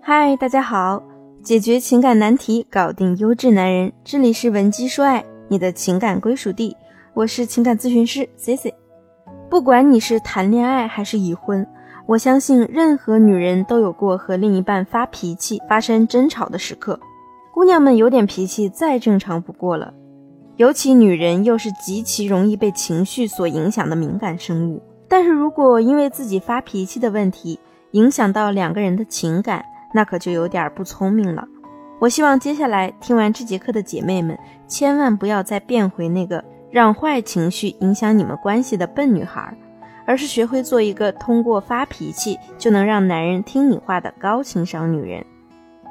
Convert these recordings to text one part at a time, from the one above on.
嗨，大家好，解决情感难题，搞定优质男人，这里是文姬说爱，你的情感归属地，我是情感咨询师 C C。不管你是谈恋爱还是已婚，我相信任何女人都有过和另一半发脾气、发生争吵的时刻。姑娘们有点脾气再正常不过了，尤其女人又是极其容易被情绪所影响的敏感生物。但是如果因为自己发脾气的问题影响到两个人的情感，那可就有点不聪明了。我希望接下来听完这节课的姐妹们，千万不要再变回那个让坏情绪影响你们关系的笨女孩，而是学会做一个通过发脾气就能让男人听你话的高情商女人。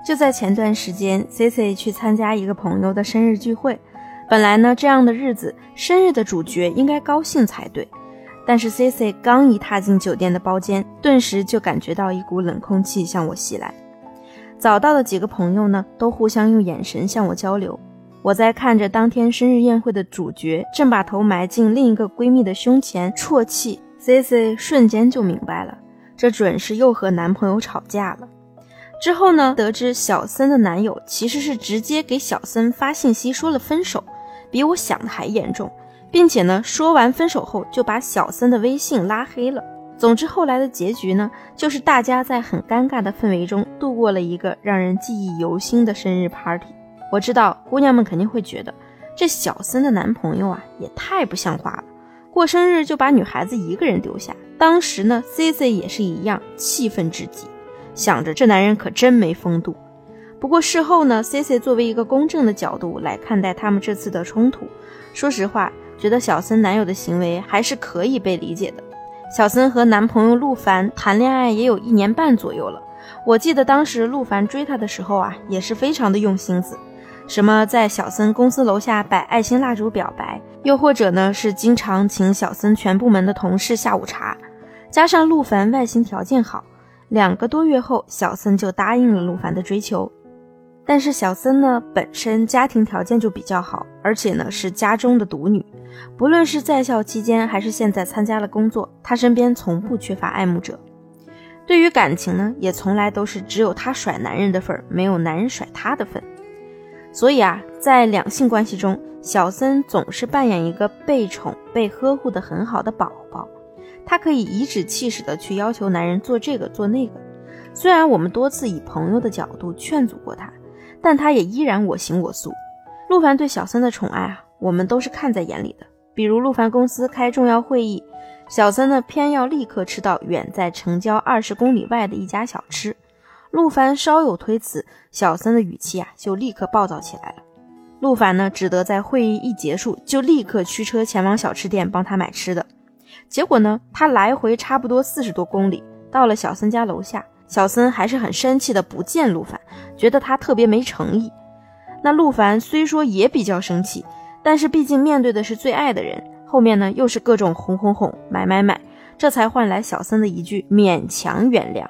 就在前段时间，C C 去参加一个朋友的生日聚会，本来呢这样的日子，生日的主角应该高兴才对。但是 C C 刚一踏进酒店的包间，顿时就感觉到一股冷空气向我袭来。早到的几个朋友呢，都互相用眼神向我交流。我在看着当天生日宴会的主角正把头埋进另一个闺蜜的胸前啜泣，C C 瞬间就明白了，这准是又和男朋友吵架了。之后呢，得知小森的男友其实是直接给小森发信息说了分手，比我想的还严重。并且呢，说完分手后就把小森的微信拉黑了。总之，后来的结局呢，就是大家在很尴尬的氛围中度过了一个让人记忆犹新的生日 party。我知道姑娘们肯定会觉得，这小森的男朋友啊，也太不像话了，过生日就把女孩子一个人丢下。当时呢，C C 也是一样，气愤至极，想着这男人可真没风度。不过事后呢，C C 作为一个公正的角度来看待他们这次的冲突，说实话。觉得小森男友的行为还是可以被理解的。小森和男朋友陆凡谈恋爱也有一年半左右了。我记得当时陆凡追她的时候啊，也是非常的用心思，什么在小森公司楼下摆爱心蜡烛表白，又或者呢是经常请小森全部门的同事下午茶。加上陆凡外形条件好，两个多月后，小森就答应了陆凡的追求。但是小森呢，本身家庭条件就比较好，而且呢是家中的独女。不论是在校期间，还是现在参加了工作，她身边从不缺乏爱慕者。对于感情呢，也从来都是只有她甩男人的份儿，没有男人甩她的份。所以啊，在两性关系中，小森总是扮演一个被宠、被呵护的很好的宝宝。她可以颐指气使的去要求男人做这个做那个。虽然我们多次以朋友的角度劝阻过她。但他也依然我行我素。陆凡对小森的宠爱啊，我们都是看在眼里的。比如陆凡公司开重要会议，小森呢偏要立刻吃到远在城郊二十公里外的一家小吃。陆凡稍有推辞，小森的语气啊就立刻暴躁起来了。陆凡呢只得在会议一结束就立刻驱车前往小吃店帮他买吃的。结果呢，他来回差不多四十多公里，到了小森家楼下。小森还是很生气的，不见陆凡，觉得他特别没诚意。那陆凡虽说也比较生气，但是毕竟面对的是最爱的人，后面呢又是各种哄哄哄、买买买，这才换来小森的一句勉强原谅。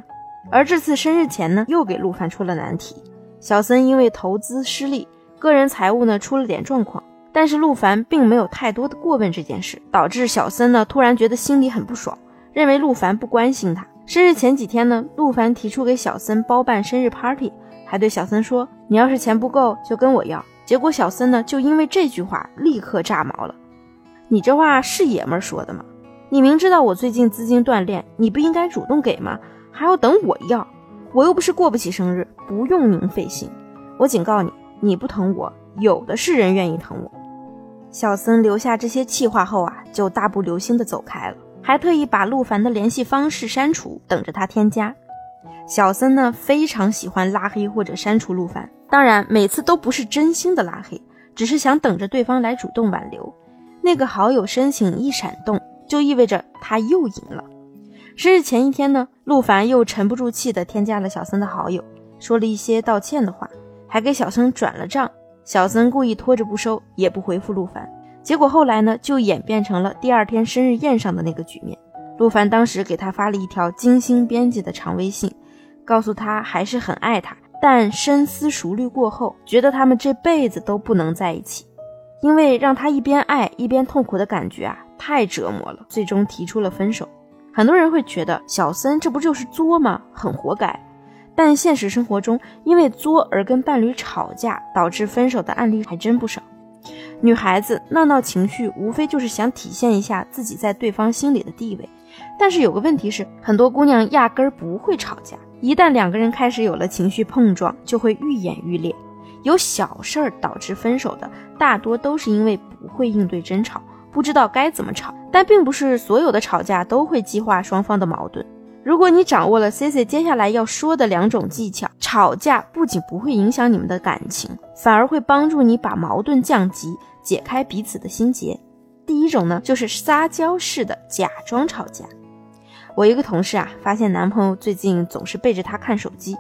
而这次生日前呢，又给陆凡出了难题。小森因为投资失利，个人财务呢出了点状况，但是陆凡并没有太多的过问这件事，导致小森呢突然觉得心里很不爽，认为陆凡不关心他。生日前几天呢，陆凡提出给小森包办生日 party，还对小森说：“你要是钱不够，就跟我要。”结果小森呢，就因为这句话立刻炸毛了：“你这话是爷们儿说的吗？你明知道我最近资金断裂，你不应该主动给吗？还要等我要？我又不是过不起生日，不用您费心。我警告你，你不疼我，有的是人愿意疼我。”小森留下这些气话后啊，就大步流星的走开了。还特意把陆凡的联系方式删除，等着他添加。小森呢，非常喜欢拉黑或者删除陆凡，当然每次都不是真心的拉黑，只是想等着对方来主动挽留。那个好友申请一闪动，就意味着他又赢了。生日前一天呢，陆凡又沉不住气的添加了小森的好友，说了一些道歉的话，还给小森转了账。小森故意拖着不收，也不回复陆凡。结果后来呢，就演变成了第二天生日宴上的那个局面。陆凡当时给他发了一条精心编辑的长微信，告诉他还是很爱他，但深思熟虑过后，觉得他们这辈子都不能在一起，因为让他一边爱一边痛苦的感觉啊，太折磨了。最终提出了分手。很多人会觉得小森这不就是作吗？很活该。但现实生活中，因为作而跟伴侣吵架导致分手的案例还真不少。女孩子闹闹情绪，无非就是想体现一下自己在对方心里的地位。但是有个问题是，很多姑娘压根儿不会吵架，一旦两个人开始有了情绪碰撞，就会愈演愈烈。有小事儿导致分手的，大多都是因为不会应对争吵，不知道该怎么吵。但并不是所有的吵架都会激化双方的矛盾。如果你掌握了 C C 接下来要说的两种技巧，吵架不仅不会影响你们的感情，反而会帮助你把矛盾降级，解开彼此的心结。第一种呢，就是撒娇式的假装吵架。我一个同事啊，发现男朋友最近总是背着她看手机，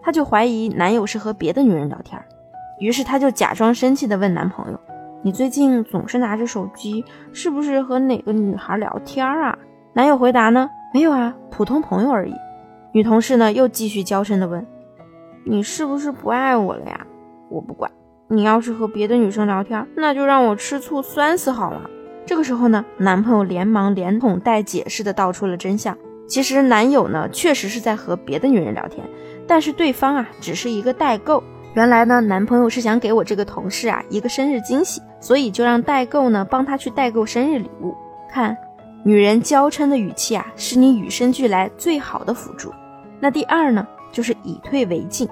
她就怀疑男友是和别的女人聊天，于是她就假装生气的问男朋友：“你最近总是拿着手机，是不是和哪个女孩聊天啊？”男友回答呢。没有啊，普通朋友而已。女同事呢又继续娇嗔的问：“你是不是不爱我了呀？”我不管，你要是和别的女生聊天，那就让我吃醋酸死好了。这个时候呢，男朋友连忙连哄带解释的道出了真相。其实男友呢确实是在和别的女人聊天，但是对方啊只是一个代购。原来呢，男朋友是想给我这个同事啊一个生日惊喜，所以就让代购呢帮他去代购生日礼物。看。女人娇嗔的语气啊，是你与生俱来最好的辅助。那第二呢，就是以退为进。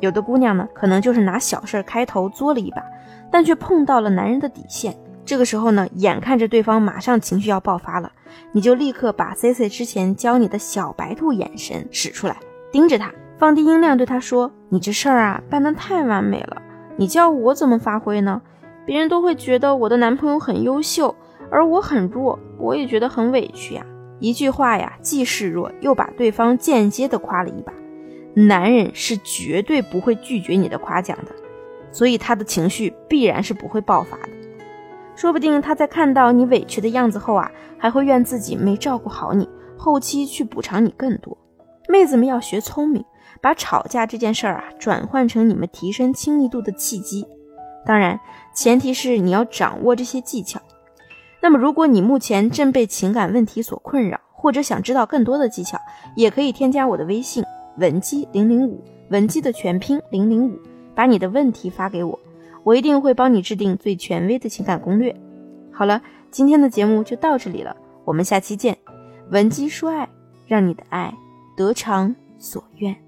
有的姑娘呢，可能就是拿小事开头作了一把，但却碰到了男人的底线。这个时候呢，眼看着对方马上情绪要爆发了，你就立刻把 C C 之前教你的小白兔眼神使出来，盯着他，放低音量对他说：“你这事儿啊，办得太完美了，你叫我怎么发挥呢？别人都会觉得我的男朋友很优秀。”而我很弱，我也觉得很委屈呀。一句话呀，既示弱，又把对方间接的夸了一把。男人是绝对不会拒绝你的夸奖的，所以他的情绪必然是不会爆发的。说不定他在看到你委屈的样子后啊，还会怨自己没照顾好你，后期去补偿你更多。妹子们要学聪明，把吵架这件事儿啊，转换成你们提升亲密度的契机。当然，前提是你要掌握这些技巧。那么，如果你目前正被情感问题所困扰，或者想知道更多的技巧，也可以添加我的微信文姬零零五，文姬的全拼零零五，把你的问题发给我，我一定会帮你制定最权威的情感攻略。好了，今天的节目就到这里了，我们下期见。文姬说爱，让你的爱得偿所愿。